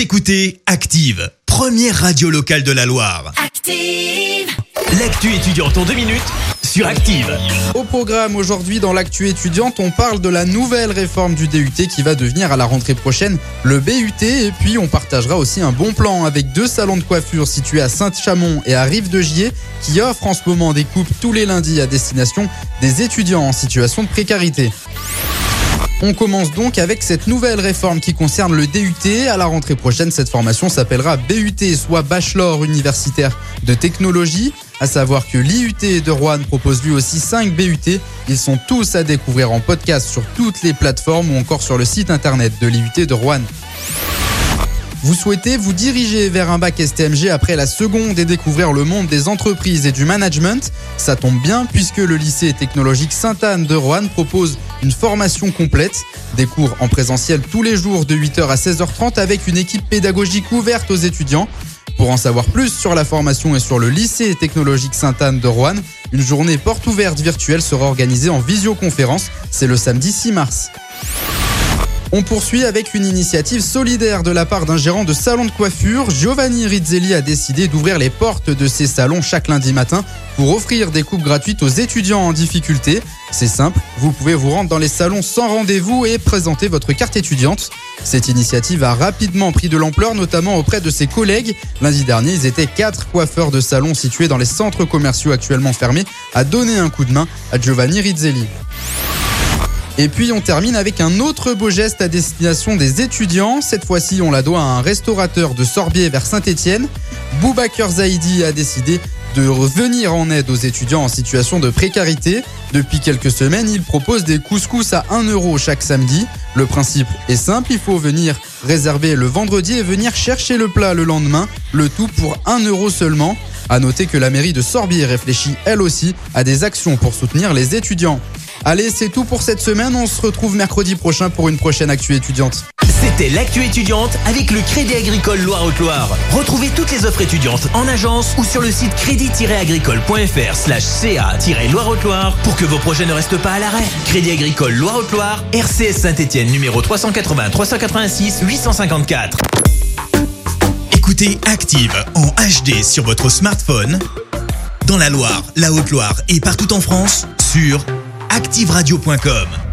Vous écoutez Active, première radio locale de la Loire. Active. L'actu étudiante en deux minutes sur Active. Au programme aujourd'hui dans l'actu étudiante, on parle de la nouvelle réforme du DUT qui va devenir à la rentrée prochaine le BUT et puis on partagera aussi un bon plan avec deux salons de coiffure situés à Saint-Chamond et à Rive-de-Gier qui offrent en ce moment des coupes tous les lundis à destination des étudiants en situation de précarité. On commence donc avec cette nouvelle réforme qui concerne le DUT. À la rentrée prochaine, cette formation s'appellera BUT, soit Bachelor universitaire de technologie. À savoir que l'IUT de Rouen propose lui aussi 5 BUT. Ils sont tous à découvrir en podcast sur toutes les plateformes ou encore sur le site internet de l'IUT de Rouen. Vous souhaitez vous diriger vers un bac STMG après la seconde et découvrir le monde des entreprises et du management? Ça tombe bien puisque le lycée technologique Sainte-Anne de Roanne propose une formation complète, des cours en présentiel tous les jours de 8h à 16h30 avec une équipe pédagogique ouverte aux étudiants. Pour en savoir plus sur la formation et sur le lycée technologique Sainte-Anne de Roanne, une journée porte ouverte virtuelle sera organisée en visioconférence. C'est le samedi 6 mars. On poursuit avec une initiative solidaire de la part d'un gérant de salon de coiffure. Giovanni Rizzelli a décidé d'ouvrir les portes de ses salons chaque lundi matin pour offrir des coupes gratuites aux étudiants en difficulté. C'est simple, vous pouvez vous rendre dans les salons sans rendez-vous et présenter votre carte étudiante. Cette initiative a rapidement pris de l'ampleur, notamment auprès de ses collègues. Lundi dernier, ils étaient quatre coiffeurs de salons situés dans les centres commerciaux actuellement fermés à donner un coup de main à Giovanni Rizzelli. Et puis on termine avec un autre beau geste à destination des étudiants. Cette fois-ci, on la doit à un restaurateur de Sorbier vers Saint-Étienne. Boubaker Zaidi a décidé de revenir en aide aux étudiants en situation de précarité. Depuis quelques semaines, il propose des couscous à 1 euro chaque samedi. Le principe est simple, il faut venir réserver le vendredi et venir chercher le plat le lendemain, le tout pour 1 euro seulement. À noter que la mairie de Sorbier réfléchit elle aussi à des actions pour soutenir les étudiants. Allez, c'est tout pour cette semaine. On se retrouve mercredi prochain pour une prochaine actu étudiante. C'était l'actu étudiante avec le Crédit Agricole Loire-Haute-Loire. Retrouvez toutes les offres étudiantes en agence ou sur le site crédit-agricole.fr slash ca-loire-haute-Loire pour que vos projets ne restent pas à l'arrêt. Crédit Agricole Loire-Haute-Loire, RCS Saint-Etienne numéro 380 386 854. Écoutez Active en HD sur votre smartphone, dans la Loire, la Haute-Loire et partout en France, sur activeradio.com.